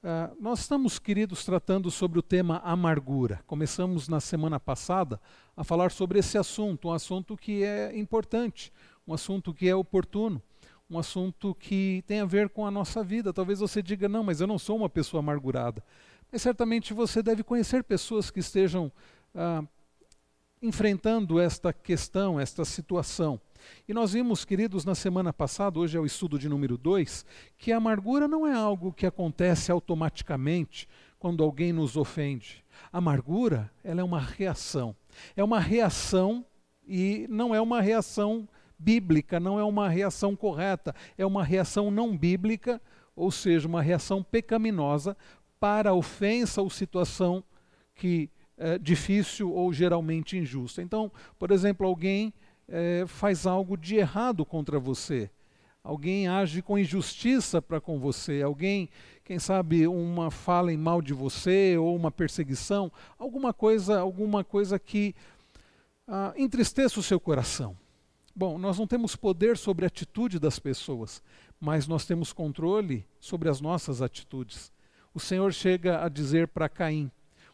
Uh, nós estamos, queridos, tratando sobre o tema amargura. Começamos na semana passada a falar sobre esse assunto, um assunto que é importante, um assunto que é oportuno, um assunto que tem a ver com a nossa vida. Talvez você diga, não, mas eu não sou uma pessoa amargurada. Mas certamente você deve conhecer pessoas que estejam uh, enfrentando esta questão, esta situação. E nós vimos, queridos, na semana passada, hoje é o estudo de número 2, que a amargura não é algo que acontece automaticamente quando alguém nos ofende. A amargura, ela é uma reação. É uma reação e não é uma reação bíblica, não é uma reação correta, é uma reação não bíblica, ou seja, uma reação pecaminosa para a ofensa ou situação que é difícil ou geralmente injusta. Então, por exemplo, alguém é, faz algo de errado contra você. Alguém age com injustiça para com você, alguém, quem sabe, uma fala em mal de você ou uma perseguição, alguma coisa, alguma coisa que ah, entristeça o seu coração. Bom, nós não temos poder sobre a atitude das pessoas, mas nós temos controle sobre as nossas atitudes. O Senhor chega a dizer para Caim: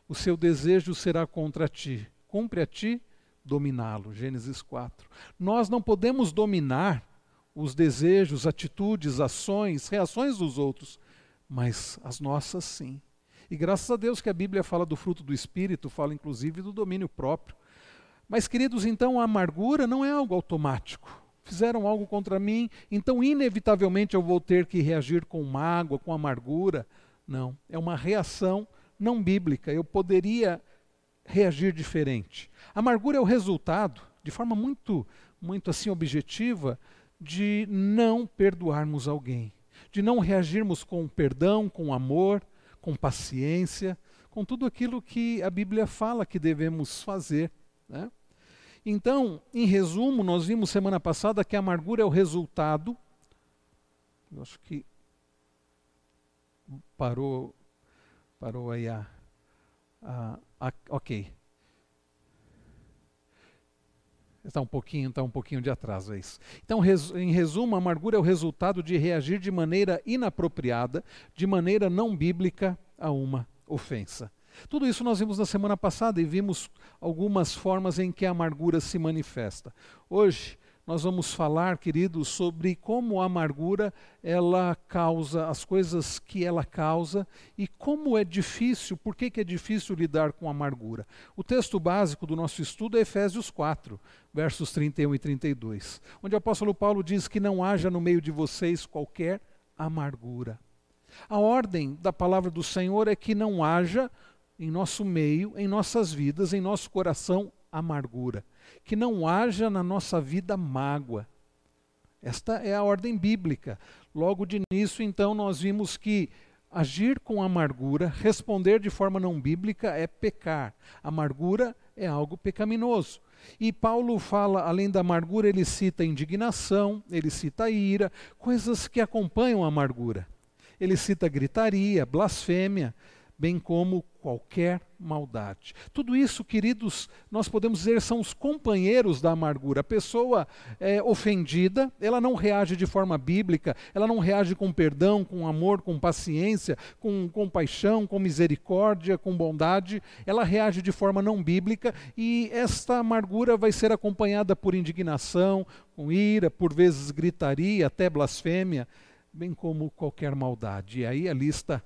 O seu desejo será contra ti, cumpre a ti dominá-lo. Gênesis 4. Nós não podemos dominar os desejos, atitudes, ações, reações dos outros, mas as nossas sim. E graças a Deus que a Bíblia fala do fruto do Espírito, fala inclusive do domínio próprio. Mas, queridos, então a amargura não é algo automático. Fizeram algo contra mim, então inevitavelmente eu vou ter que reagir com mágoa, com amargura. Não, é uma reação não bíblica. Eu poderia reagir diferente. A amargura é o resultado, de forma muito, muito assim objetiva, de não perdoarmos alguém, de não reagirmos com perdão, com amor, com paciência, com tudo aquilo que a Bíblia fala que devemos fazer. Né? Então, em resumo, nós vimos semana passada que a amargura é o resultado. Eu acho que parou, parou aí a, a, a ok. Está um pouquinho, está um pouquinho de atraso, é isso. Então, em resumo, a amargura é o resultado de reagir de maneira inapropriada, de maneira não bíblica a uma ofensa. Tudo isso nós vimos na semana passada e vimos algumas formas em que a amargura se manifesta. Hoje nós vamos falar, queridos, sobre como a amargura ela causa, as coisas que ela causa e como é difícil, por que, que é difícil lidar com a amargura. O texto básico do nosso estudo é Efésios 4, versos 31 e 32, onde o apóstolo Paulo diz que não haja no meio de vocês qualquer amargura. A ordem da palavra do Senhor é que não haja em nosso meio, em nossas vidas, em nosso coração, amargura que não haja na nossa vida mágoa. Esta é a ordem bíblica. Logo de início, então, nós vimos que agir com amargura, responder de forma não bíblica é pecar. Amargura é algo pecaminoso. E Paulo fala, além da amargura, ele cita indignação, ele cita ira, coisas que acompanham a amargura. Ele cita gritaria, blasfêmia, bem como qualquer maldade. Tudo isso, queridos, nós podemos dizer são os companheiros da amargura. A pessoa é ofendida, ela não reage de forma bíblica, ela não reage com perdão, com amor, com paciência, com compaixão, com misericórdia, com bondade, ela reage de forma não bíblica e esta amargura vai ser acompanhada por indignação, com ira, por vezes gritaria, até blasfêmia, bem como qualquer maldade. E aí a lista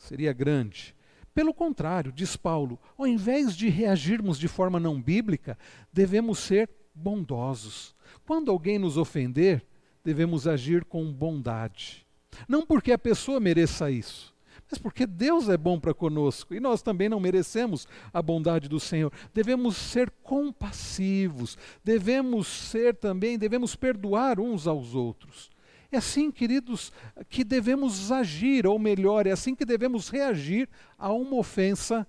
seria grande. Pelo contrário, diz Paulo, ao invés de reagirmos de forma não bíblica, devemos ser bondosos. Quando alguém nos ofender, devemos agir com bondade. Não porque a pessoa mereça isso, mas porque Deus é bom para conosco e nós também não merecemos a bondade do Senhor. Devemos ser compassivos, devemos ser também, devemos perdoar uns aos outros. É assim, queridos, que devemos agir, ou melhor, é assim que devemos reagir a uma ofensa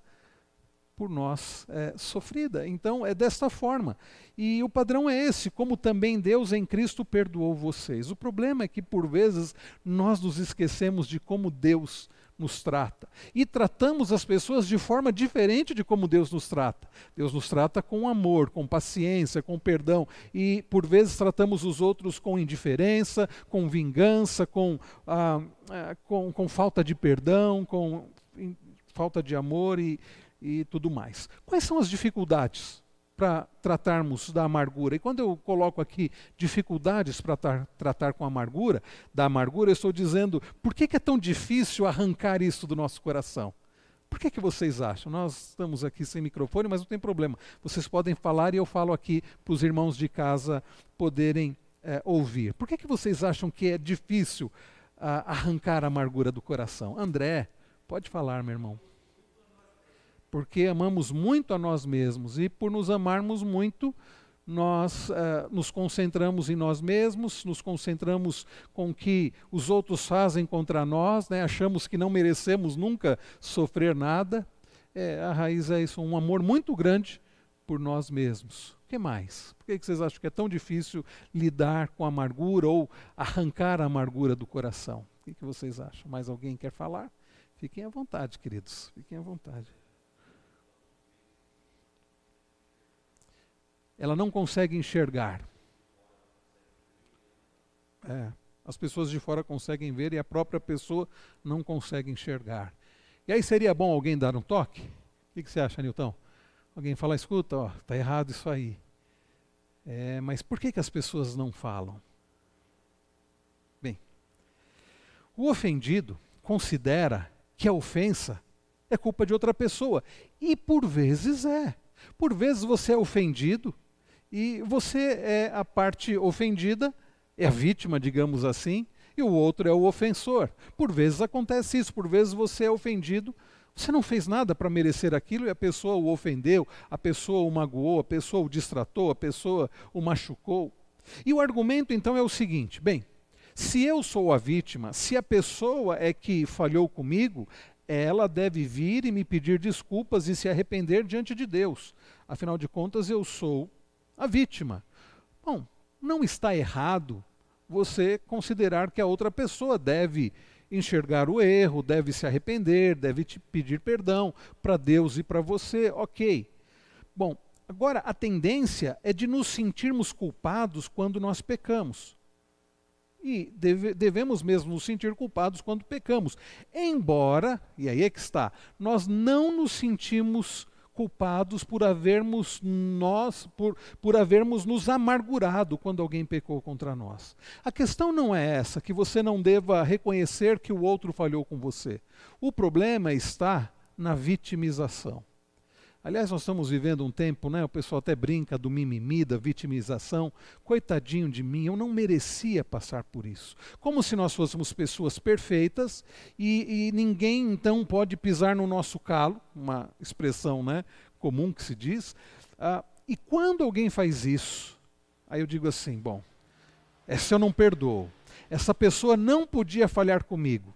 por nós é, sofrida. Então, é desta forma. E o padrão é esse, como também Deus em Cristo perdoou vocês. O problema é que, por vezes, nós nos esquecemos de como Deus nos trata. E tratamos as pessoas de forma diferente de como Deus nos trata. Deus nos trata com amor, com paciência, com perdão. E por vezes tratamos os outros com indiferença, com vingança, com, ah, ah, com, com falta de perdão, com falta de amor e, e tudo mais. Quais são as dificuldades para tratarmos da amargura? E quando eu coloco aqui dificuldades para tra tratar com amargura, da amargura, eu estou dizendo por que, que é tão difícil arrancar isso do nosso coração? Por que, que vocês acham? Nós estamos aqui sem microfone, mas não tem problema. Vocês podem falar e eu falo aqui para os irmãos de casa poderem é, ouvir. Por que, que vocês acham que é difícil uh, arrancar a amargura do coração? André, pode falar, meu irmão porque amamos muito a nós mesmos e por nos amarmos muito, nós uh, nos concentramos em nós mesmos, nos concentramos com o que os outros fazem contra nós, né? achamos que não merecemos nunca sofrer nada. É, a raiz é isso, um amor muito grande por nós mesmos. O que mais? Por que vocês acham que é tão difícil lidar com a amargura ou arrancar a amargura do coração? O que vocês acham? Mais alguém quer falar? Fiquem à vontade, queridos. Fiquem à vontade. Ela não consegue enxergar. É, as pessoas de fora conseguem ver e a própria pessoa não consegue enxergar. E aí seria bom alguém dar um toque? O que, que você acha, Nilton? Alguém falar, escuta, ó, tá errado isso aí. É, mas por que, que as pessoas não falam? Bem, o ofendido considera que a ofensa é culpa de outra pessoa. E por vezes é. Por vezes você é ofendido e você é a parte ofendida, é a vítima, digamos assim, e o outro é o ofensor. Por vezes acontece isso, por vezes você é ofendido, você não fez nada para merecer aquilo e a pessoa o ofendeu, a pessoa o magoou, a pessoa o distratou, a pessoa o machucou. E o argumento então é o seguinte: bem, se eu sou a vítima, se a pessoa é que falhou comigo, ela deve vir e me pedir desculpas e se arrepender diante de Deus. Afinal de contas, eu sou a vítima. Bom, não está errado você considerar que a outra pessoa deve enxergar o erro, deve se arrepender, deve te pedir perdão para Deus e para você, ok. Bom, agora a tendência é de nos sentirmos culpados quando nós pecamos. E deve, devemos mesmo nos sentir culpados quando pecamos. Embora, e aí é que está, nós não nos sentimos culpados por havermos nós, por, por havermos nos amargurado quando alguém pecou contra nós. A questão não é essa, que você não deva reconhecer que o outro falhou com você. O problema está na vitimização. Aliás, nós estamos vivendo um tempo, né? O pessoal até brinca do mimimi, da vitimização. Coitadinho de mim, eu não merecia passar por isso. Como se nós fôssemos pessoas perfeitas e, e ninguém então pode pisar no nosso calo, uma expressão, né? Comum que se diz. Ah, e quando alguém faz isso, aí eu digo assim, bom, essa eu não perdoo. Essa pessoa não podia falhar comigo.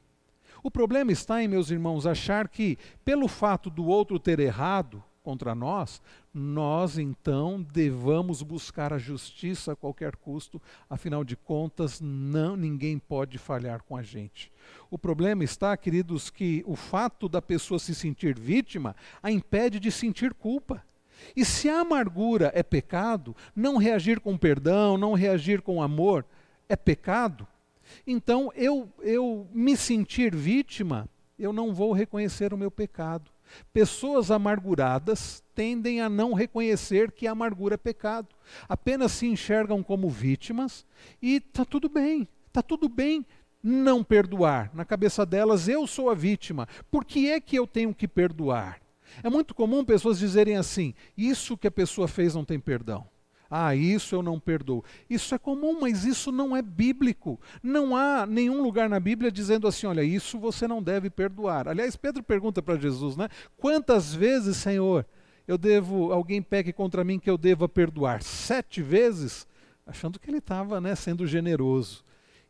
O problema está em, meus irmãos, achar que, pelo fato do outro ter errado, contra nós, nós então devamos buscar a justiça a qualquer custo, afinal de contas, não ninguém pode falhar com a gente. O problema está, queridos, que o fato da pessoa se sentir vítima a impede de sentir culpa. E se a amargura é pecado, não reagir com perdão, não reagir com amor é pecado, então eu, eu me sentir vítima, eu não vou reconhecer o meu pecado. Pessoas amarguradas tendem a não reconhecer que a amargura é pecado. Apenas se enxergam como vítimas e está tudo bem, está tudo bem não perdoar. Na cabeça delas, eu sou a vítima. Por que é que eu tenho que perdoar? É muito comum pessoas dizerem assim: isso que a pessoa fez não tem perdão. Ah, isso eu não perdoo. Isso é comum, mas isso não é bíblico. Não há nenhum lugar na Bíblia dizendo assim: olha, isso você não deve perdoar. Aliás, Pedro pergunta para Jesus, né? Quantas vezes, Senhor, eu devo, alguém peque contra mim que eu deva perdoar? Sete vezes? Achando que ele estava né, sendo generoso.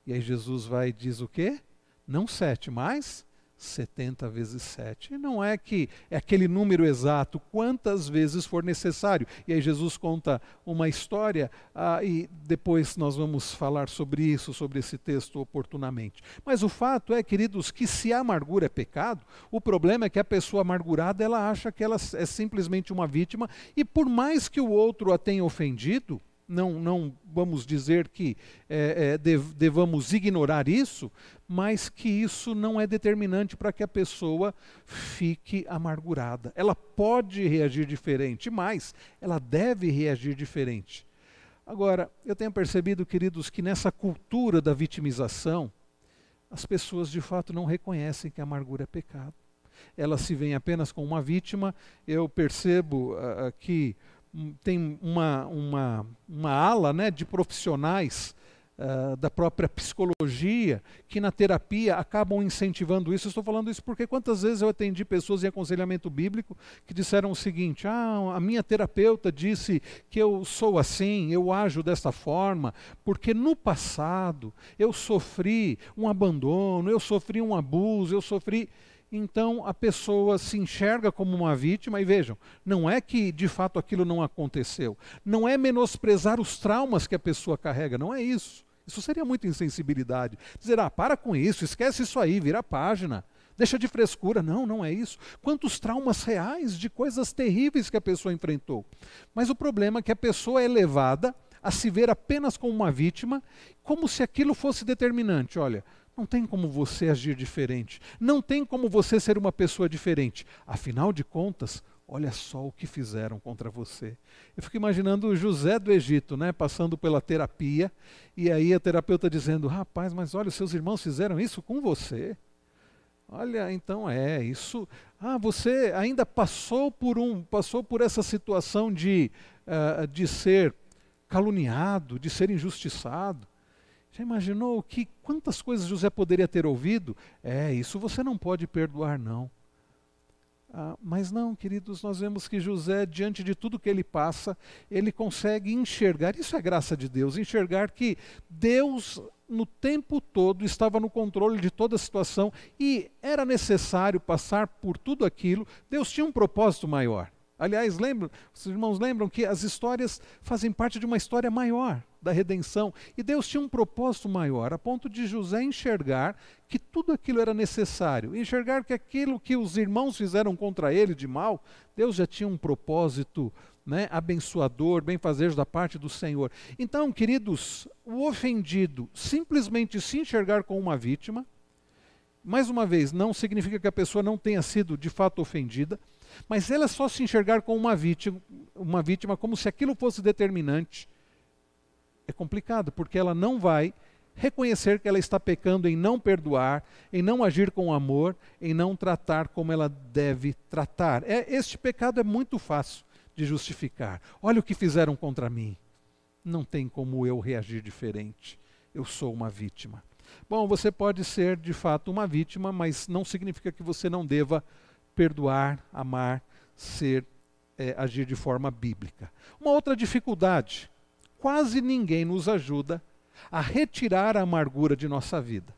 E aí Jesus vai e diz o quê? Não sete, mas 70 vezes 7. E não é que é aquele número exato, quantas vezes for necessário. E aí Jesus conta uma história ah, e depois nós vamos falar sobre isso, sobre esse texto oportunamente. Mas o fato é, queridos, que se a amargura é pecado, o problema é que a pessoa amargurada ela acha que ela é simplesmente uma vítima e por mais que o outro a tenha ofendido, não, não vamos dizer que é, é, devamos ignorar isso, mas que isso não é determinante para que a pessoa fique amargurada. Ela pode reagir diferente, mas ela deve reagir diferente. Agora, eu tenho percebido, queridos, que nessa cultura da vitimização, as pessoas de fato não reconhecem que a amargura é pecado. Elas se veem apenas como uma vítima. Eu percebo uh, que tem uma, uma, uma ala né, de profissionais uh, da própria psicologia que na terapia acabam incentivando isso. estou falando isso porque quantas vezes eu atendi pessoas em aconselhamento bíblico que disseram o seguinte: ah, a minha terapeuta disse que eu sou assim, eu ajo desta forma, porque no passado eu sofri um abandono, eu sofri um abuso, eu sofri então a pessoa se enxerga como uma vítima, e vejam, não é que de fato aquilo não aconteceu, não é menosprezar os traumas que a pessoa carrega, não é isso. Isso seria muita insensibilidade. Dizer, ah, para com isso, esquece isso aí, vira a página. Deixa de frescura. Não, não é isso. Quantos traumas reais de coisas terríveis que a pessoa enfrentou. Mas o problema é que a pessoa é levada a se ver apenas como uma vítima, como se aquilo fosse determinante. Olha, não tem como você agir diferente. Não tem como você ser uma pessoa diferente. Afinal de contas, olha só o que fizeram contra você. Eu fico imaginando José do Egito, né, passando pela terapia, e aí a terapeuta dizendo: "Rapaz, mas olha, seus irmãos fizeram isso com você". Olha, então é isso. Ah, você ainda passou por um, passou por essa situação de, uh, de ser caluniado, de ser injustiçado. Já imaginou que quantas coisas José poderia ter ouvido? É, isso você não pode perdoar, não. Ah, mas não, queridos, nós vemos que José, diante de tudo que ele passa, ele consegue enxergar, isso é graça de Deus, enxergar que Deus, no tempo todo, estava no controle de toda a situação e era necessário passar por tudo aquilo. Deus tinha um propósito maior. Aliás, lembram, os irmãos lembram que as histórias fazem parte de uma história maior da redenção. E Deus tinha um propósito maior, a ponto de José enxergar que tudo aquilo era necessário, enxergar que aquilo que os irmãos fizeram contra ele de mal, Deus já tinha um propósito né, abençoador, benfazejo da parte do Senhor. Então, queridos, o ofendido simplesmente se enxergar como uma vítima, mais uma vez, não significa que a pessoa não tenha sido de fato ofendida, mas ela só se enxergar como uma vítima, uma vítima como se aquilo fosse determinante, é complicado, porque ela não vai reconhecer que ela está pecando em não perdoar, em não agir com amor, em não tratar como ela deve tratar. É, este pecado é muito fácil de justificar. Olha o que fizeram contra mim. Não tem como eu reagir diferente. Eu sou uma vítima. Bom, você pode ser de fato uma vítima, mas não significa que você não deva perdoar, amar, ser, é, agir de forma bíblica. Uma outra dificuldade quase ninguém nos ajuda a retirar a amargura de nossa vida.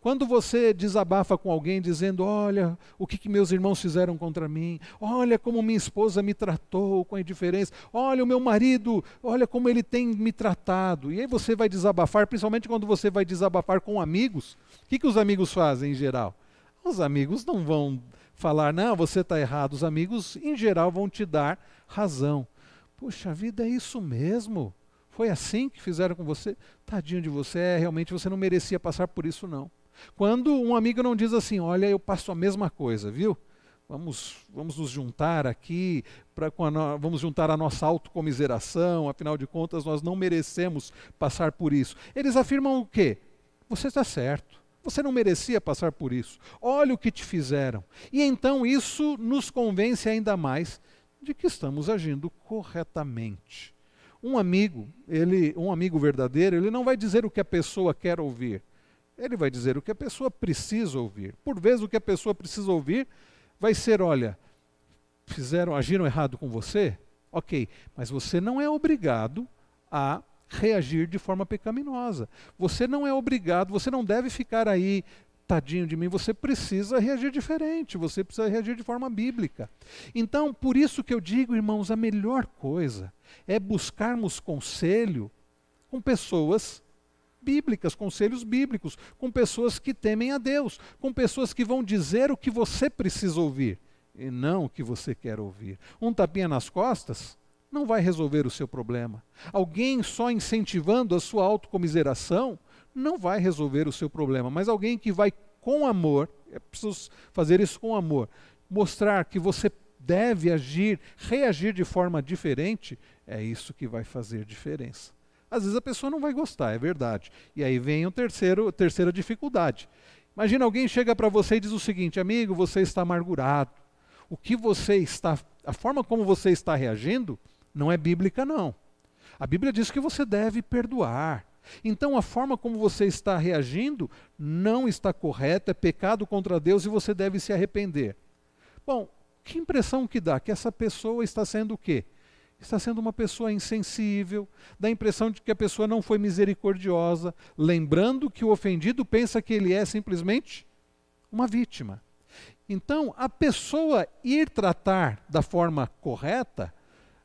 Quando você desabafa com alguém dizendo: Olha, o que, que, meus irmãos fizeram contra mim, olha como minha esposa me tratou com indiferença, olha o meu marido, olha como ele tem me tratado. E aí você vai desabafar, principalmente quando você vai desabafar com amigos. O que, que os amigos fazem em geral? Os amigos não vão falar, não, você está errado. Os amigos, em geral, vão te dar razão. Puxa, vida é isso mesmo. Foi assim que fizeram com você? Tadinho de você, é, realmente você não merecia passar por isso, não. Quando um amigo não diz assim, olha, eu passo a mesma coisa, viu? Vamos, vamos nos juntar aqui, pra, a, vamos juntar a nossa autocomiseração, afinal de contas, nós não merecemos passar por isso. Eles afirmam o quê? Você está certo. Você não merecia passar por isso. Olha o que te fizeram. E então isso nos convence ainda mais de que estamos agindo corretamente. Um amigo, ele, um amigo verdadeiro, ele não vai dizer o que a pessoa quer ouvir. Ele vai dizer o que a pessoa precisa ouvir. Por vezes o que a pessoa precisa ouvir vai ser, olha, fizeram, agiram errado com você? OK, mas você não é obrigado a reagir de forma pecaminosa. Você não é obrigado, você não deve ficar aí tadinho de mim, você precisa reagir diferente, você precisa reagir de forma bíblica. Então, por isso que eu digo, irmãos, a melhor coisa é buscarmos conselho com pessoas bíblicas, conselhos bíblicos, com pessoas que temem a Deus, com pessoas que vão dizer o que você precisa ouvir e não o que você quer ouvir. Um tapinha nas costas não vai resolver o seu problema. Alguém só incentivando a sua autocomiseração não vai resolver o seu problema, mas alguém que vai com amor, é preciso fazer isso com amor, mostrar que você deve agir, reagir de forma diferente, é isso que vai fazer diferença. Às vezes a pessoa não vai gostar, é verdade. E aí vem o terceiro, a terceira dificuldade. Imagina alguém chega para você e diz o seguinte: amigo, você está amargurado. O que você está, a forma como você está reagindo, não é bíblica, não. A Bíblia diz que você deve perdoar. Então a forma como você está reagindo não está correta, é pecado contra Deus e você deve se arrepender. Bom, que impressão que dá? Que essa pessoa está sendo o quê? Está sendo uma pessoa insensível, dá a impressão de que a pessoa não foi misericordiosa, lembrando que o ofendido pensa que ele é simplesmente uma vítima. Então, a pessoa ir tratar da forma correta,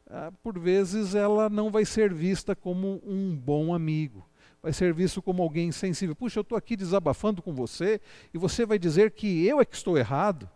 ah, por vezes ela não vai ser vista como um bom amigo vai ser visto como alguém insensível. Puxa, eu estou aqui desabafando com você e você vai dizer que eu é que estou errado.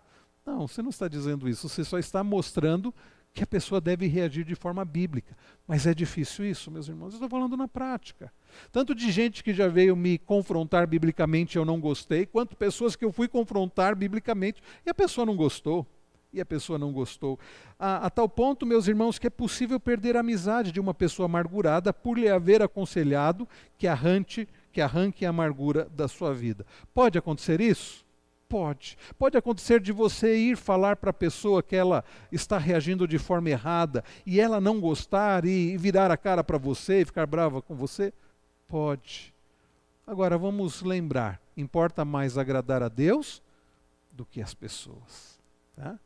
Não, você não está dizendo isso, você só está mostrando que a pessoa deve reagir de forma bíblica. Mas é difícil isso, meus irmãos. Eu estou falando na prática. Tanto de gente que já veio me confrontar biblicamente e eu não gostei, quanto pessoas que eu fui confrontar biblicamente e a pessoa não gostou e a pessoa não gostou. A, a, tal ponto, meus irmãos, que é possível perder a amizade de uma pessoa amargurada por lhe haver aconselhado que arranque, que arranque a amargura da sua vida. Pode acontecer isso? Pode. Pode acontecer de você ir falar para a pessoa que ela está reagindo de forma errada e ela não gostar e virar a cara para você e ficar brava com você? Pode. Agora vamos lembrar: importa mais agradar a Deus do que as pessoas. Tá?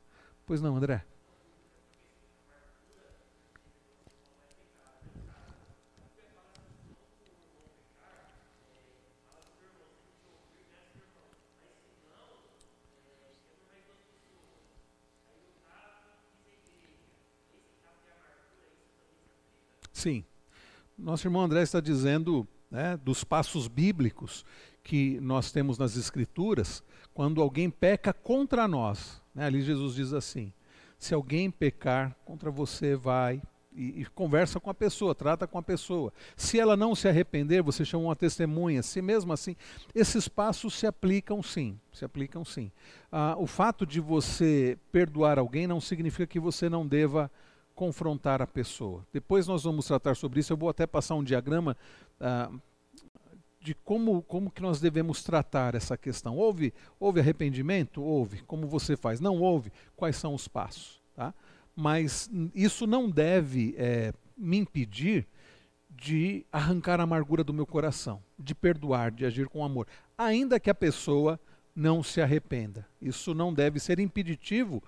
Pois não, André? Sim. Nosso irmão André está dizendo né, dos passos bíblicos que nós temos nas Escrituras quando alguém peca contra nós. Né? Ali Jesus diz assim: se alguém pecar contra você, vai e, e, conversa com a pessoa, trata com a pessoa. Se ela não se arrepender, você chama uma testemunha. Se mesmo assim, esses passos se aplicam sim, se aplicam sim. Ah, o fato de você perdoar alguém não significa que você não deva confrontar a pessoa. Depois nós vamos tratar sobre isso. Eu vou até passar um diagrama ah, de como, como que nós devemos tratar essa questão. Houve, houve arrependimento? Houve. Como você faz? Não houve. Quais são os passos? Tá? Mas isso não deve é, me impedir de arrancar a amargura do meu coração, de perdoar, de agir com amor, ainda que a pessoa não se arrependa. Isso não deve ser impeditivo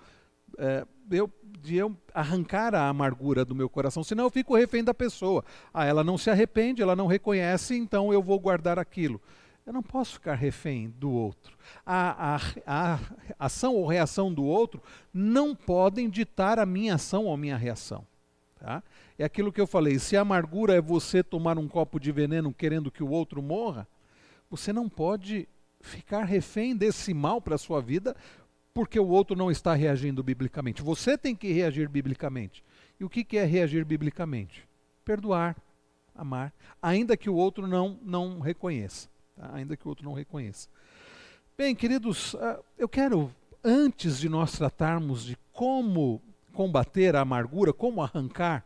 é, eu, de eu arrancar a amargura do meu coração, senão eu fico refém da pessoa. Ah, ela não se arrepende, ela não reconhece, então eu vou guardar aquilo. Eu não posso ficar refém do outro. A, a, a, ação ou reação do outro não podem ditar a minha ação ou a minha reação. Tá? É aquilo que eu falei: se a amargura é você tomar um copo de veneno querendo que o outro morra, você não pode ficar refém desse mal para a sua vida porque o outro não está reagindo biblicamente. Você tem que reagir biblicamente. E o que, é reagir biblicamente? Perdoar, amar, ainda que o outro não, não reconheça. Tá? Ainda que o outro não reconheça. Bem, queridos, ah, eu quero, antes de nós tratarmos de como combater a amargura, como arrancar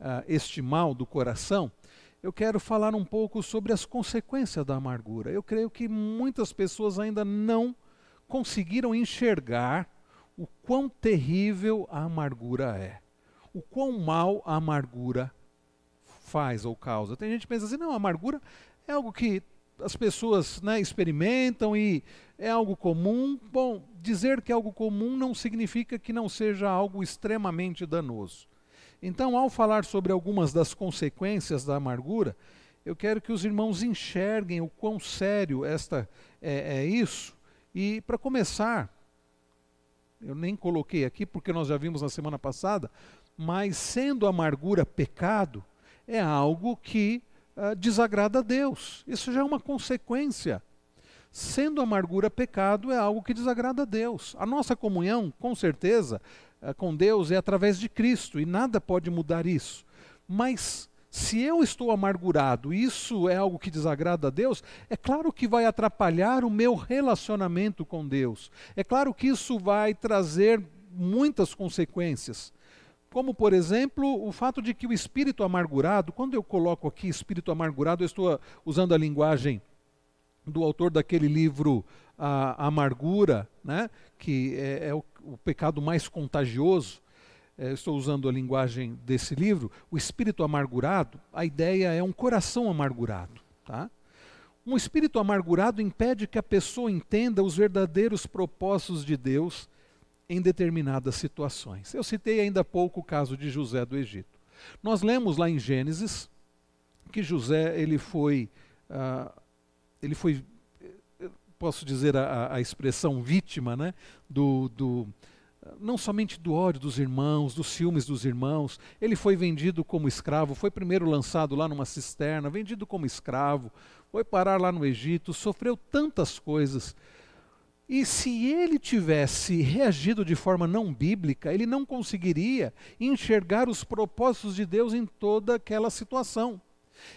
uh, este mal do coração, eu quero falar um pouco sobre as consequências da amargura. Eu creio que muitas pessoas ainda não conseguiram enxergar o quão terrível a amargura é, o quão mal a amargura faz ou causa. Tem gente que pensa assim, não, a amargura é algo que as pessoas né, experimentam e é algo comum. Bom, dizer que é algo comum não significa que não seja algo extremamente danoso. Então, ao falar sobre algumas das consequências da amargura, eu quero que os irmãos enxerguem o quão sério esta, é, é isso. E para começar, eu nem coloquei aqui porque nós já vimos na semana passada, mas sendo amargura pecado, é algo que uh, desagrada a Deus. Isso já é uma consequência. Sendo amargura pecado, é algo que desagrada a Deus. A nossa comunhão, com certeza, uh, com Deus é através de Cristo e nada pode mudar isso. Mas se eu estou amargurado, isso é algo que desagrada a Deus, é claro que vai atrapalhar o meu relacionamento com Deus. É claro que isso vai trazer muitas consequências. Como, por exemplo, o fato de que o espírito amargurado, quando eu coloco aqui espírito amargurado, eu estou usando a linguagem do autor daquele livro A Amargura, né, que é, é o, o pecado mais contagioso estou usando a linguagem desse livro, o espírito amargurado, a ideia é um coração amargurado. Tá? Um espírito amargurado impede que a pessoa entenda os verdadeiros propósitos de Deus em determinadas situações. Eu citei ainda há pouco o caso de José do Egito. Nós lemos lá em Gênesis que José ele foi, uh, ele foi, eh, posso dizer a, a expressão vítima, né, do, do não somente do ódio dos irmãos, dos ciúmes dos irmãos, ele foi vendido como escravo, foi primeiro lançado lá numa cisterna, vendido como escravo, foi parar lá no Egito, sofreu tantas coisas. E se ele tivesse reagido de forma não bíblica, ele não conseguiria enxergar os propósitos de Deus em toda aquela situação.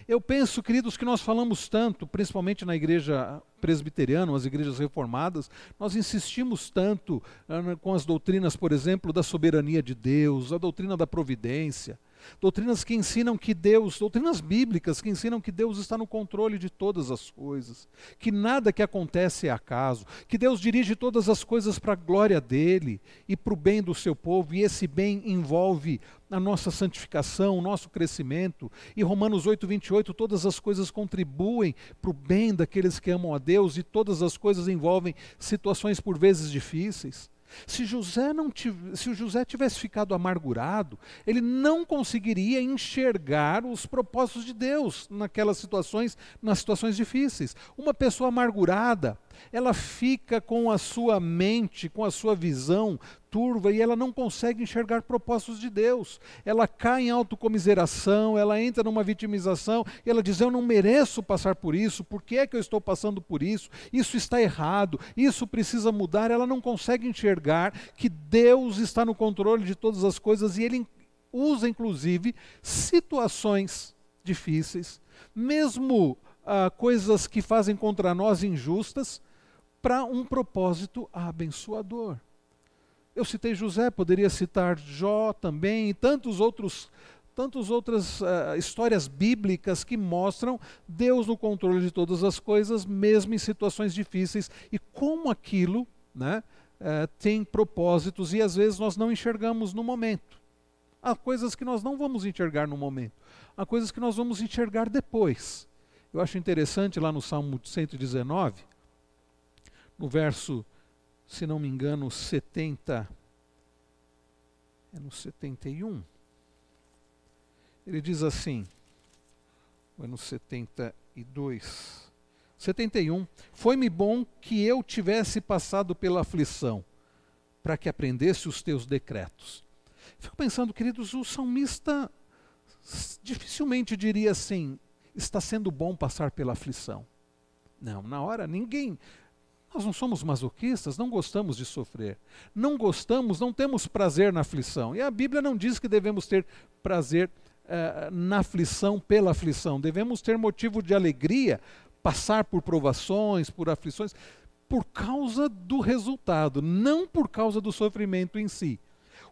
Eu penso, queridos, que nós falamos tanto, principalmente na igreja presbiteriana, as igrejas reformadas, nós insistimos tanto uh, com as doutrinas, por exemplo, da soberania de Deus, a doutrina da providência, doutrinas que ensinam que Deus, doutrinas bíblicas que ensinam que Deus está no controle de todas as coisas, que nada que acontece é acaso, que Deus dirige todas as coisas para a glória dele e para o bem do seu povo, e esse bem envolve a nossa santificação, o nosso crescimento. E Romanos 8, 28, todas as coisas contribuem para o bem daqueles que amam a Deus, e todas as coisas envolvem situações por vezes difíceis. Se José não se o José tivesse ficado amargurado, ele não conseguiria enxergar os propósitos de Deus naquelas situações, nas situações difíceis. Uma pessoa amargurada, ela fica com a sua mente, com a sua visão turva e ela não consegue enxergar propósitos de Deus. Ela cai em autocomiseração, ela entra numa vitimização ela diz: Eu não mereço passar por isso, por que é que eu estou passando por isso? Isso está errado, isso precisa mudar. Ela não consegue enxergar que Deus está no controle de todas as coisas e Ele usa, inclusive, situações difíceis, mesmo ah, coisas que fazem contra nós injustas, para um propósito abençoador. Eu citei José, poderia citar Jó também e tantos outros tantas outras uh, histórias bíblicas que mostram Deus no controle de todas as coisas, mesmo em situações difíceis, e como aquilo né, uh, tem propósitos e às vezes nós não enxergamos no momento. Há coisas que nós não vamos enxergar no momento, há coisas que nós vamos enxergar depois. Eu acho interessante lá no Salmo 119, no verso se não me engano, 70. É no 71. Ele diz assim, ou é no 72. 71. Foi-me bom que eu tivesse passado pela aflição, para que aprendesse os teus decretos. Fico pensando, queridos, o salmista dificilmente diria assim: está sendo bom passar pela aflição. Não, na hora ninguém, nós não somos masoquistas, não gostamos de sofrer. Não gostamos, não temos prazer na aflição. E a Bíblia não diz que devemos ter prazer uh, na aflição pela aflição. Devemos ter motivo de alegria, passar por provações, por aflições, por causa do resultado, não por causa do sofrimento em si.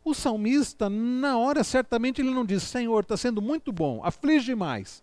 O salmista, na hora, certamente ele não diz: Senhor, está sendo muito bom, aflige mais.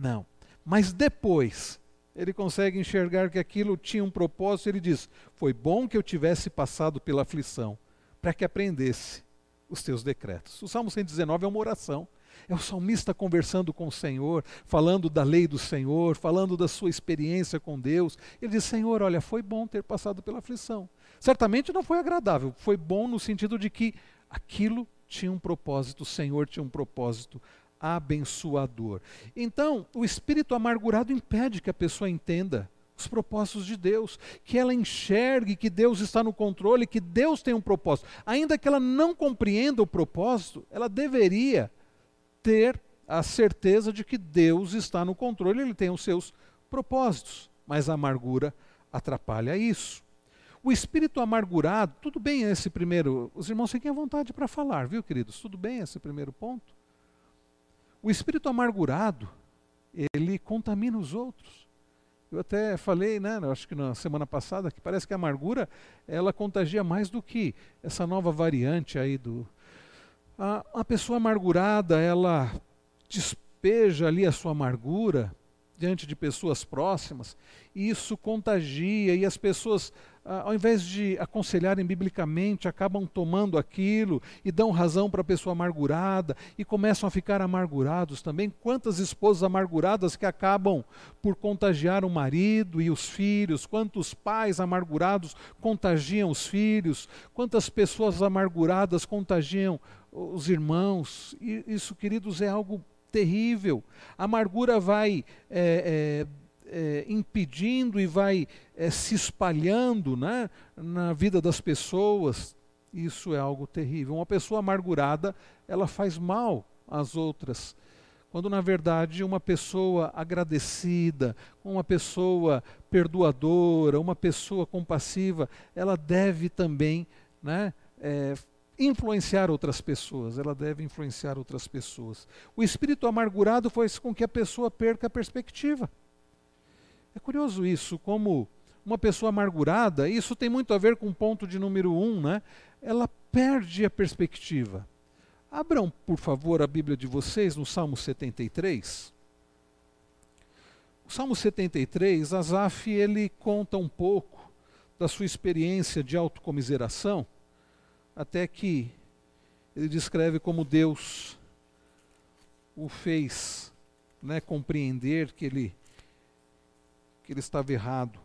Não. Mas depois, ele consegue enxergar que aquilo tinha um propósito, ele diz: Foi bom que eu tivesse passado pela aflição, para que aprendesse os teus decretos. O Salmo 119 é uma oração. É o salmista conversando com o Senhor, falando da lei do Senhor, falando da sua experiência com Deus. Ele diz: Senhor, olha, foi bom ter passado pela aflição. Certamente não foi agradável, foi bom no sentido de que aquilo tinha um propósito, o Senhor tinha um propósito abençoador. Então, o espírito amargurado impede que a pessoa entenda os propósitos de Deus, que ela enxergue que Deus está no controle, que Deus tem um propósito. Ainda que ela não compreenda o propósito, ela deveria ter a certeza de que Deus está no controle, ele tem os seus propósitos, mas a amargura atrapalha isso. O espírito amargurado, tudo bem esse primeiro, os irmãos fiquem à vontade para falar, viu, queridos? Tudo bem esse primeiro ponto? O espírito amargurado, ele contamina os outros. Eu até falei, né, acho que na semana passada, que parece que a amargura ela contagia mais do que essa nova variante aí do. A, a pessoa amargurada, ela despeja ali a sua amargura diante de pessoas próximas, e isso contagia, e as pessoas, ao invés de aconselharem biblicamente, acabam tomando aquilo e dão razão para a pessoa amargurada e começam a ficar amargurados também. Quantas esposas amarguradas que acabam por contagiar o marido e os filhos, quantos pais amargurados contagiam os filhos, quantas pessoas amarguradas contagiam os irmãos. E isso, queridos, é algo terrível. A amargura vai é, é, é, impedindo e vai é, se espalhando né, na vida das pessoas. Isso é algo terrível. Uma pessoa amargurada, ela faz mal às outras. Quando na verdade uma pessoa agradecida, uma pessoa perdoadora, uma pessoa compassiva, ela deve também né, é, influenciar outras pessoas, ela deve influenciar outras pessoas. O espírito amargurado faz com que a pessoa perca a perspectiva. É curioso isso, como uma pessoa amargurada, isso tem muito a ver com o ponto de número um, né? Ela perde a perspectiva. Abram, por favor, a Bíblia de vocês no Salmo 73. O Salmo 73, Asaf, ele conta um pouco da sua experiência de autocomiseração até que ele descreve como Deus o fez né, compreender que ele, que ele estava errado.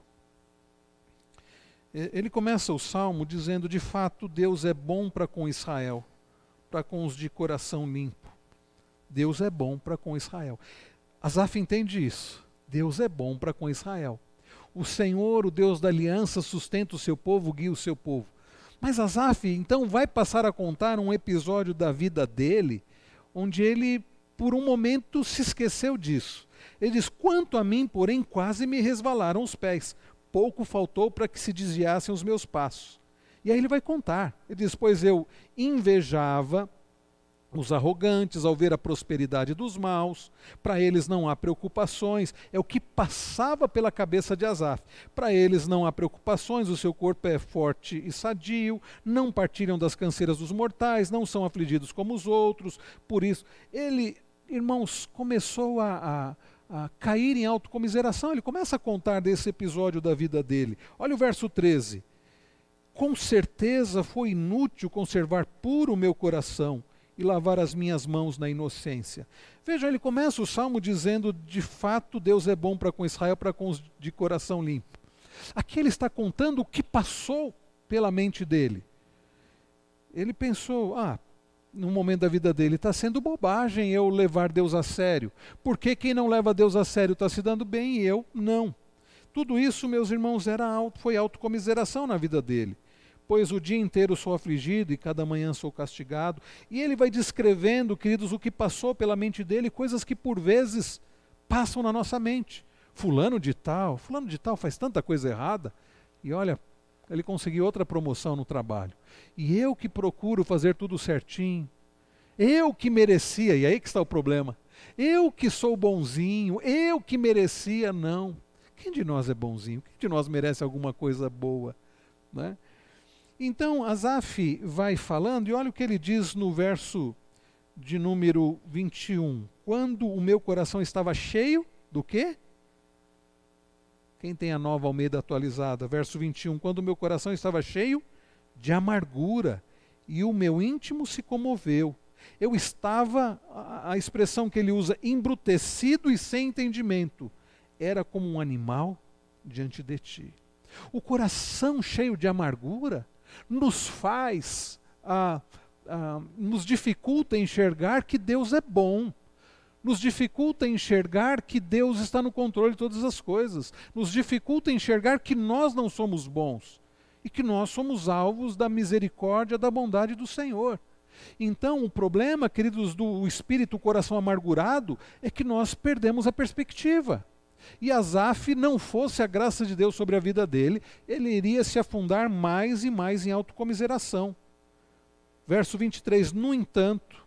Ele começa o salmo dizendo: de fato, Deus é bom para com Israel, para com os de coração limpo. Deus é bom para com Israel. Asaf entende isso. Deus é bom para com Israel. O Senhor, o Deus da aliança, sustenta o seu povo, guia o seu povo. Mas Asaf então vai passar a contar um episódio da vida dele, onde ele, por um momento, se esqueceu disso. Ele diz: Quanto a mim, porém, quase me resvalaram os pés. Pouco faltou para que se desviassem os meus passos. E aí ele vai contar. Ele diz: Pois eu invejava os arrogantes, ao ver a prosperidade dos maus, para eles não há preocupações, é o que passava pela cabeça de Asaf. Para eles não há preocupações, o seu corpo é forte e sadio, não partilham das canseiras dos mortais, não são afligidos como os outros. Por isso, ele, irmãos, começou a, a, a cair em autocomiseração. Ele começa a contar desse episódio da vida dele. Olha o verso 13. Com certeza foi inútil conservar puro o meu coração e lavar as minhas mãos na inocência. Veja, ele começa o salmo dizendo: de fato, Deus é bom para com Israel, para com os de coração limpo. Aqui ele está contando o que passou pela mente dele. Ele pensou: ah, no momento da vida dele, está sendo bobagem eu levar Deus a sério. Porque quem não leva Deus a sério está se dando bem e eu não. Tudo isso, meus irmãos, era auto, foi autocomiseração na vida dele pois o dia inteiro sou afligido e cada manhã sou castigado. E ele vai descrevendo, queridos, o que passou pela mente dele, coisas que por vezes passam na nossa mente. Fulano de tal, fulano de tal faz tanta coisa errada, e olha, ele conseguiu outra promoção no trabalho. E eu que procuro fazer tudo certinho, eu que merecia, e aí que está o problema. Eu que sou bonzinho, eu que merecia, não. Quem de nós é bonzinho? Quem de nós merece alguma coisa boa? Né? Então, Asaf vai falando, e olha o que ele diz no verso de número 21. Quando o meu coração estava cheio do quê? Quem tem a nova Almeida atualizada? Verso 21. Quando o meu coração estava cheio de amargura e o meu íntimo se comoveu. Eu estava, a, expressão que ele usa, embrutecido e sem entendimento. Era como um animal diante de ti. O coração cheio de amargura nos faz, ah, ah, nos dificulta enxergar que Deus é bom, nos dificulta enxergar que Deus está no controle de todas as coisas, nos dificulta enxergar que nós não somos bons e que nós somos alvos da misericórdia, da bondade do Senhor. Então, o problema, queridos, do espírito, coração amargurado, é que nós perdemos a perspectiva. E Asaf não fosse a graça de Deus sobre a vida dele, ele iria se afundar mais e mais em autocomiseração. Verso 23: No entanto,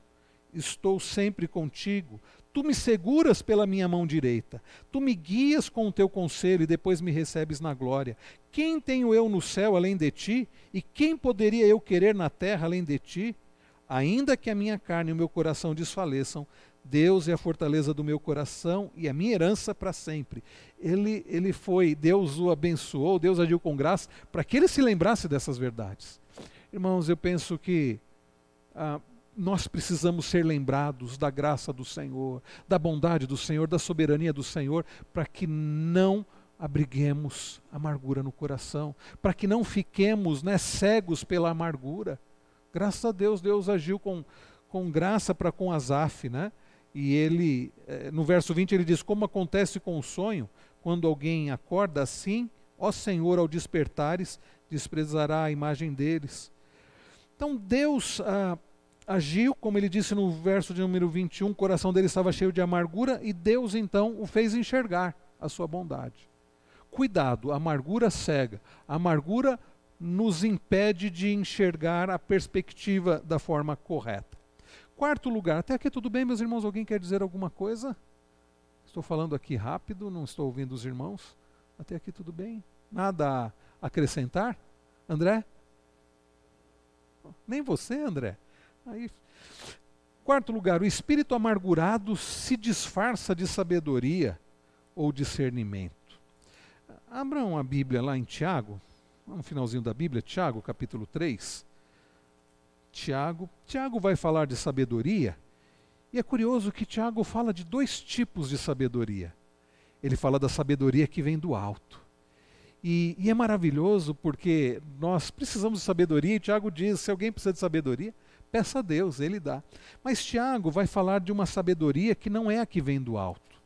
estou sempre contigo, tu me seguras pela minha mão direita, tu me guias com o teu conselho e depois me recebes na glória. Quem tenho eu no céu além de ti? E quem poderia eu querer na terra além de ti? Ainda que a minha carne e o meu coração desfaleçam, Deus é a fortaleza do meu coração e a minha herança para sempre. Ele, ele foi, Deus o abençoou, Deus agiu com graça para que ele se lembrasse dessas verdades. Irmãos, eu penso que ah, nós precisamos ser lembrados da graça do Senhor, da bondade do Senhor, da soberania do Senhor, para que não abriguemos amargura no coração, para que não fiquemos né, cegos pela amargura. Graças a Deus, Deus agiu com, com graça para com Asaf, né? E ele, eh, no verso 20, ele diz: Como acontece com o sonho, quando alguém acorda assim, ó Senhor, ao despertares, desprezará a imagem deles. Então Deus ah, agiu, como ele disse no verso de número 21, o coração dele estava cheio de amargura, e Deus então o fez enxergar a sua bondade. Cuidado, amargura cega, a amargura nos impede de enxergar a perspectiva da forma correta. Quarto lugar, até aqui tudo bem, meus irmãos? Alguém quer dizer alguma coisa? Estou falando aqui rápido, não estou ouvindo os irmãos. Até aqui tudo bem? Nada a acrescentar? André? Nem você, André? Aí, quarto lugar, o espírito amargurado se disfarça de sabedoria ou discernimento. Abram a Bíblia lá em Tiago, no finalzinho da Bíblia, Tiago, capítulo 3. Tiago, Tiago vai falar de sabedoria, e é curioso que Tiago fala de dois tipos de sabedoria. Ele fala da sabedoria que vem do alto. E, e, é maravilhoso porque nós precisamos de sabedoria, e Tiago diz: se alguém precisa de sabedoria, peça a Deus, ele dá. Mas Tiago vai falar de uma sabedoria que não é a que vem do alto.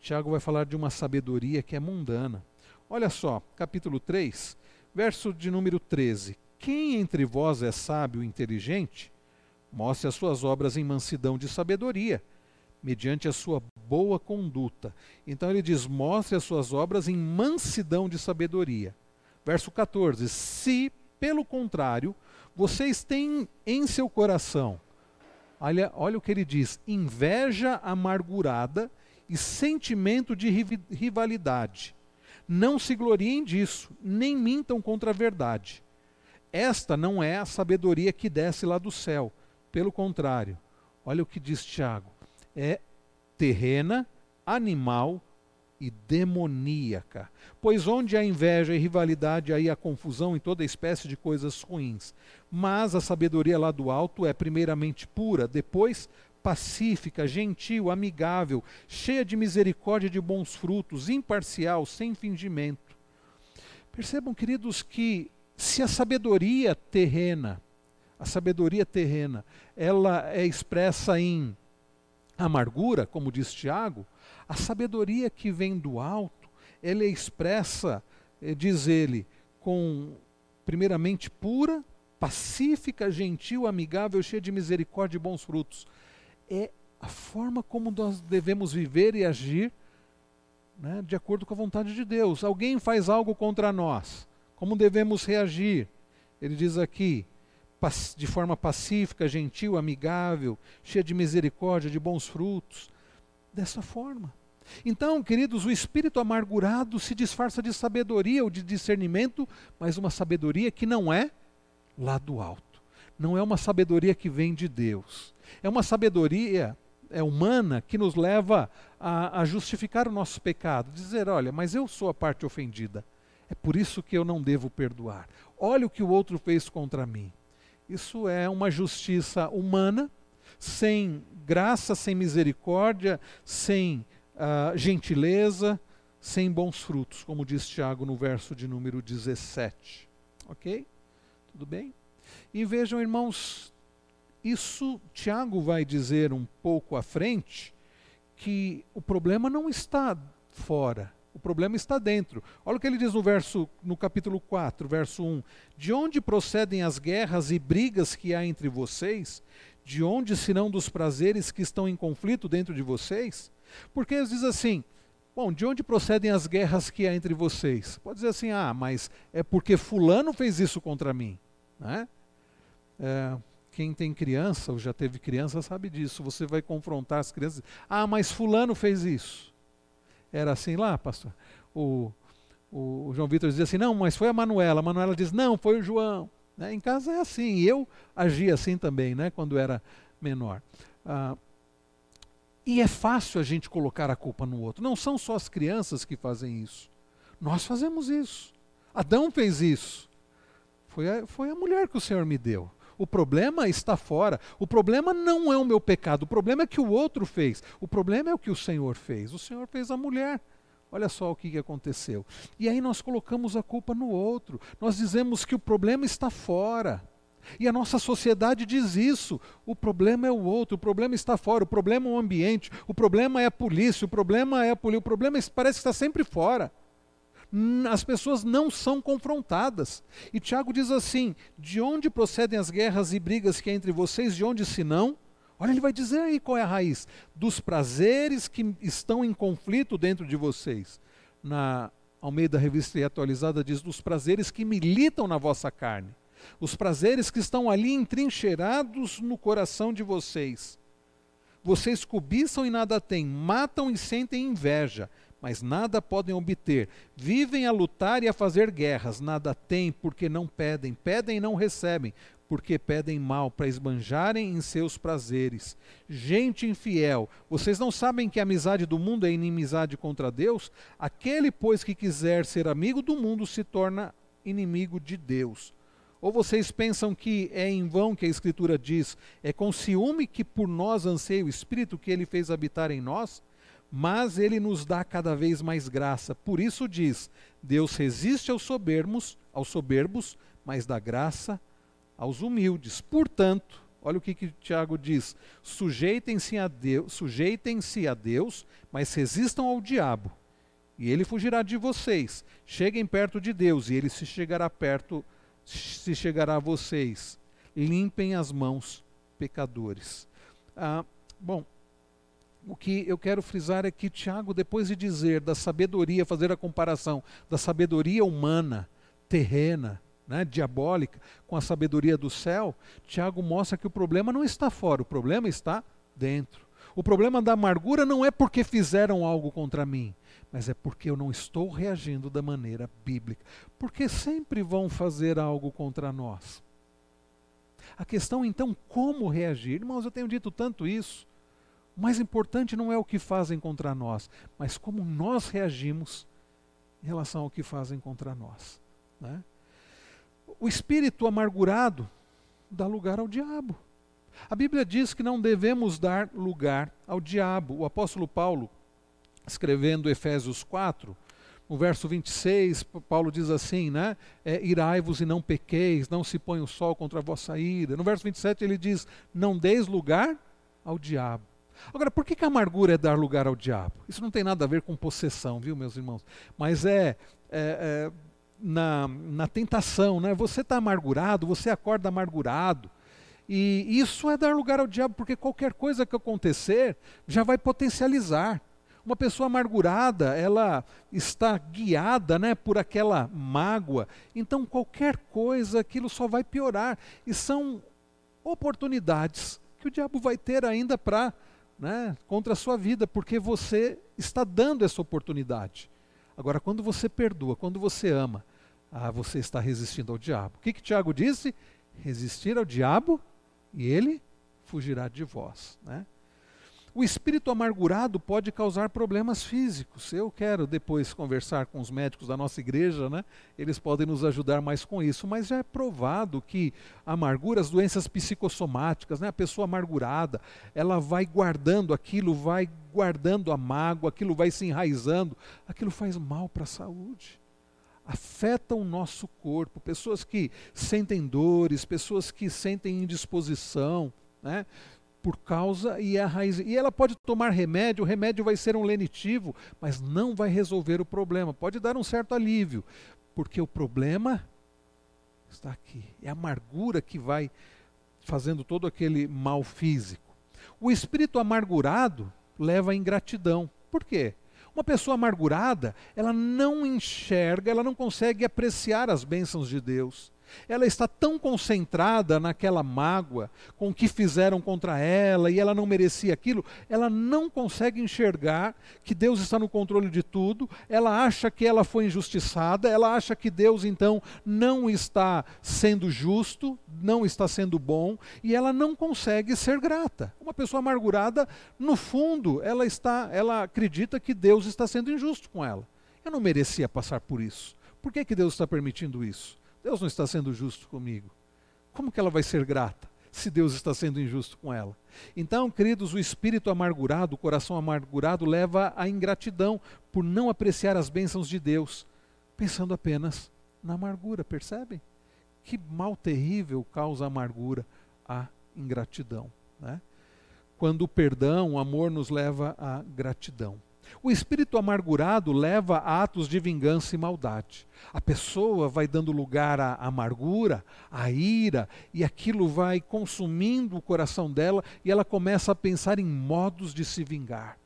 Tiago vai falar de uma sabedoria que é mundana. Olha só, capítulo 3, Verso de número 13: Quem entre vós é sábio e inteligente, mostre as suas obras em mansidão de sabedoria, mediante a sua boa conduta. Então ele diz: mostre as suas obras em mansidão de sabedoria. Verso 14: Se, pelo contrário, vocês têm em seu coração, olha, olha o que ele diz: inveja amargurada e sentimento de rivalidade não se gloriem disso, nem mintam contra a verdade. Esta não é a sabedoria que desce lá do céu. Pelo contrário, olha o que diz Tiago: é terrena, animal e demoníaca. Pois onde há inveja e rivalidade, aí há confusão e toda espécie de coisas ruins. Mas a sabedoria lá do alto é primeiramente pura, depois pacífica, gentil, amigável, cheia de misericórdia e de bons frutos, imparcial, sem fingimento. Percebam, queridos, que se a sabedoria terrena, a sabedoria terrena, ela é expressa em amargura, como diz Tiago, a sabedoria que vem do alto, ela é expressa, eh, diz ele, com primeiramente pura, pacífica, gentil, amigável, cheia de misericórdia e bons frutos é a forma como nós devemos viver e agir né, de acordo com a vontade de Deus. Alguém faz algo contra nós, como devemos reagir? Ele diz aqui, de forma pacífica, gentil, amigável, cheia de misericórdia, de bons frutos. Dessa forma. Então, queridos, o espírito amargurado se disfarça de sabedoria ou de discernimento, mas uma sabedoria que não é lá do alto. Não é uma sabedoria que vem de Deus. É uma sabedoria é humana que nos leva a, a justificar o nosso pecado, dizer, olha, mas eu sou a parte ofendida. É por isso que eu não devo perdoar. Olha o que o outro fez contra mim. Isso é uma justiça humana, sem graça, sem misericórdia, sem uh, gentileza, sem bons frutos, como diz Tiago no verso de número 17. Ok? Tudo bem? E vejam, irmãos, isso Tiago vai dizer um pouco à frente que o problema não está fora, o problema está dentro. Olha o que ele diz no verso no capítulo 4, verso 1. De onde procedem as guerras e brigas que há entre vocês? De onde senão dos prazeres que estão em conflito dentro de vocês? Porque eles diz assim: Bom, de onde procedem as guerras que há entre vocês? Pode dizer assim, ah, mas é porque fulano fez isso contra mim. Né? É, quem tem criança ou já teve criança sabe disso. Você vai confrontar as crianças. Ah, mas fulano fez isso. Era assim lá, pastor? O, o, João Vitor dizia assim, não, mas foi a Manuela. A Manuela diz, não, foi o João. Né? Em casa é assim. E eu agia assim também, né, quando era menor. Ah, e é fácil a gente colocar a culpa no outro. Não são só as crianças que fazem isso. Nós fazemos isso. Adão fez isso. Foi a, foi a mulher que o Senhor me deu. O problema está fora. O problema não é o meu pecado. O problema é que o outro fez. O problema é o que o Senhor fez. O Senhor fez a mulher. Olha só o que, aconteceu. E aí nós colocamos a culpa no outro. Nós dizemos que o problema está fora. E a nossa sociedade diz isso. O problema é o outro, o problema está fora, o problema é o ambiente, o problema é a polícia, o problema é a polícia, o problema parece que está sempre fora as pessoas não são confrontadas. E Tiago diz assim: de onde procedem as guerras e brigas que há entre vocês, de onde se não? Olha, ele vai dizer aí qual é a raiz: dos prazeres que estão em conflito dentro de vocês. Na Almeida Revista e Atualizada diz: dos prazeres que militam na vossa carne. Os prazeres que estão ali entrincheirados no coração de vocês. Vocês cobiçam e nada têm, matam e sentem inveja, mas nada podem obter. Vivem a lutar e a fazer guerras, nada têm porque não pedem, pedem e não recebem, porque pedem mal para esbanjarem em seus prazeres. Gente infiel, vocês não sabem que a amizade do mundo é inimizade contra Deus? Aquele, pois, que quiser ser amigo do mundo se torna inimigo de Deus. Ou vocês pensam que é em vão que a Escritura diz: é com ciúme que por nós anseia o Espírito que ele fez habitar em nós? mas ele nos dá cada vez mais graça. Por isso diz: Deus resiste aos soberbos, aos soberbos, mas dá graça aos humildes. Portanto, olha o que, que Tiago diz: sujeitem-se a Deus, sujeitem-se a Deus, mas resistam ao diabo, e ele fugirá de vocês. Cheguem perto de Deus, e ele se chegará perto, se chegará a vocês. Limpem as mãos, pecadores. Ah, bom, o que eu quero frisar é que Tiago, depois de dizer da sabedoria, fazer a comparação da sabedoria humana, terrena, né, diabólica, com a sabedoria do céu, Tiago mostra que o problema não está fora, o problema está dentro. O problema da amargura não é porque fizeram algo contra mim, mas é porque eu não estou reagindo da maneira bíblica. Porque sempre vão fazer algo contra nós. A questão então, como reagir? Irmãos, eu tenho dito tanto isso. O mais importante não é o que fazem contra nós, mas como nós reagimos em relação ao que fazem contra nós. Né? O espírito amargurado dá lugar ao diabo. A Bíblia diz que não devemos dar lugar ao diabo. O apóstolo Paulo, escrevendo Efésios 4, no verso 26, Paulo diz assim, né? É, Irai-vos e não pequeis, não se põe o sol contra a vossa ira. No verso 27 ele diz: Não deis lugar ao diabo. Agora, por que, que a amargura é dar lugar ao diabo? Isso não tem nada a ver com possessão, viu, meus irmãos? Mas é, é, é na, na tentação, né? Você está amargurado, você acorda amargurado. E isso é dar lugar ao diabo, porque qualquer coisa que acontecer já vai potencializar. Uma pessoa amargurada, ela está guiada né, por aquela mágoa. Então, qualquer coisa, aquilo só vai piorar. E são oportunidades que o diabo vai ter ainda para né, contra a sua vida, porque você está dando essa oportunidade. Agora, quando você perdoa, quando você ama, ah, você está resistindo ao diabo. O que, que Tiago disse? Resistir ao diabo e ele fugirá de vós. Né? O espírito amargurado pode causar problemas físicos. Eu quero depois conversar com os médicos da nossa igreja, né? Eles podem nos ajudar mais com isso, mas já é provado que amargura, as doenças psicossomáticas, né? A pessoa amargurada, ela vai guardando aquilo, vai guardando a mágoa, aquilo vai se enraizando, aquilo faz mal para a saúde afeta o nosso corpo. Pessoas que sentem dores, pessoas que sentem indisposição, né? Por causa e a raiz. E ela pode tomar remédio, o remédio vai ser um lenitivo, mas não vai resolver o problema. Pode dar um certo alívio, porque o problema está aqui. É a amargura que vai fazendo todo aquele mal físico. O espírito amargurado leva à ingratidão. Por quê? Uma pessoa amargurada, ela não enxerga, ela não consegue apreciar as bênçãos de Deus ela está tão concentrada naquela mágoa, com que fizeram contra ela e ela não merecia aquilo, ela não consegue enxergar que Deus está no controle de tudo, ela acha que ela foi injustiçada, ela acha que Deus então não está sendo justo, não está sendo bom e ela não consegue ser grata. Uma pessoa amargurada, no fundo, ela está, ela acredita que Deus está sendo injusto com ela. Eu não merecia passar por isso. Por que, que Deus está permitindo isso? Deus não está sendo justo comigo. Como que ela vai ser grata se Deus está sendo injusto com ela? Então, queridos, o espírito amargurado, o coração amargurado, leva à ingratidão por não apreciar as bênçãos de Deus, pensando apenas na amargura, percebem? Que mal terrível causa a amargura, a ingratidão. Né? Quando o perdão, o amor nos leva à gratidão. O espírito amargurado leva a atos de vingança e maldade. A pessoa vai dando lugar à amargura, à ira, e aquilo vai consumindo o coração dela e ela começa a pensar em modos de se vingar.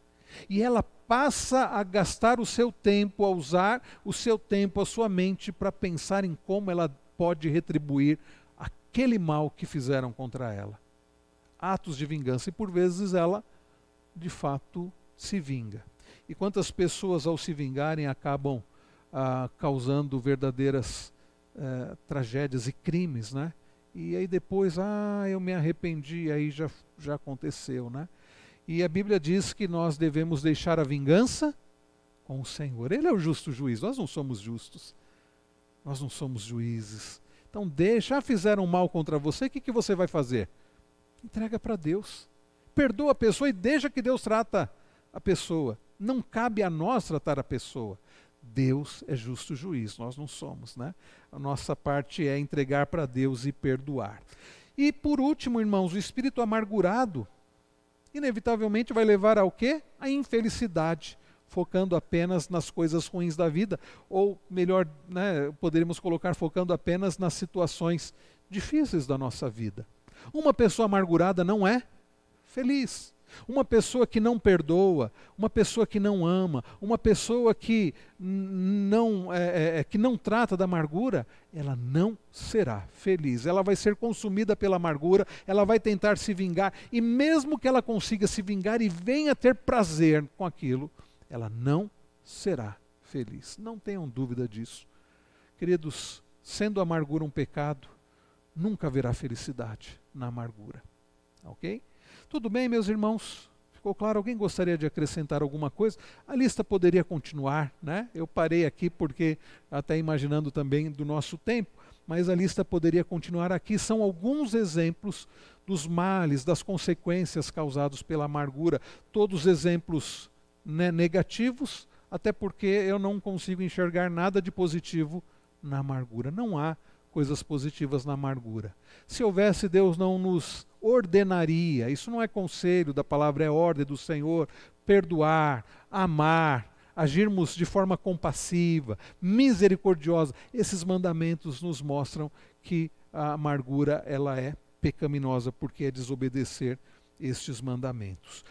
E ela passa a gastar o seu tempo, a usar o seu tempo, a sua mente para pensar em como ela pode retribuir aquele mal que fizeram contra ela. Atos de vingança, e por vezes ela, de fato, se vinga. E quantas pessoas, ao se vingarem, acabam ah, causando verdadeiras eh, tragédias e crimes, né? E aí depois, ah, eu me arrependi, aí já, já aconteceu, né? E a Bíblia diz que nós devemos deixar a vingança com o Senhor. Ele é o justo juiz, nós não somos justos. Nós não somos juízes. Então deixa, ah, fizeram mal contra você, o que, que você vai fazer? Entrega para Deus. Perdoa a pessoa e deixa que Deus trata a pessoa. Não cabe a nós tratar a pessoa. Deus é justo juiz, nós não somos, né? A nossa parte é entregar para Deus e perdoar. E por último, irmãos, o espírito amargurado inevitavelmente vai levar ao quê? A infelicidade, focando apenas nas coisas ruins da vida, ou melhor, né, poderíamos colocar focando apenas nas situações difíceis da nossa vida. Uma pessoa amargurada não é feliz. Uma pessoa que não perdoa, uma pessoa que não ama, uma pessoa que não, é, é, é, que não trata da amargura, ela não será feliz. Ela vai ser consumida pela amargura, ela vai tentar se vingar, e mesmo que ela consiga se vingar e venha ter prazer com aquilo, ela não será feliz. Não tenham dúvida disso. Queridos, sendo a amargura um pecado, nunca haverá felicidade na amargura. Ok? Tudo bem, meus irmãos? Ficou claro? Alguém gostaria de acrescentar alguma coisa? A lista poderia continuar, né? Eu parei aqui porque, até imaginando também do nosso tempo, mas a lista poderia continuar aqui. São alguns exemplos dos males, das consequências causados pela amargura, todos exemplos né, negativos, até porque eu não consigo enxergar nada de positivo na amargura. Não há coisas positivas na amargura. Se houvesse, Deus não nos ordenaria. Isso não é conselho da palavra, é ordem do Senhor. Perdoar, amar, agirmos de forma compassiva, misericordiosa. Esses mandamentos nos mostram que a amargura ela é pecaminosa porque é desobedecer estes mandamentos.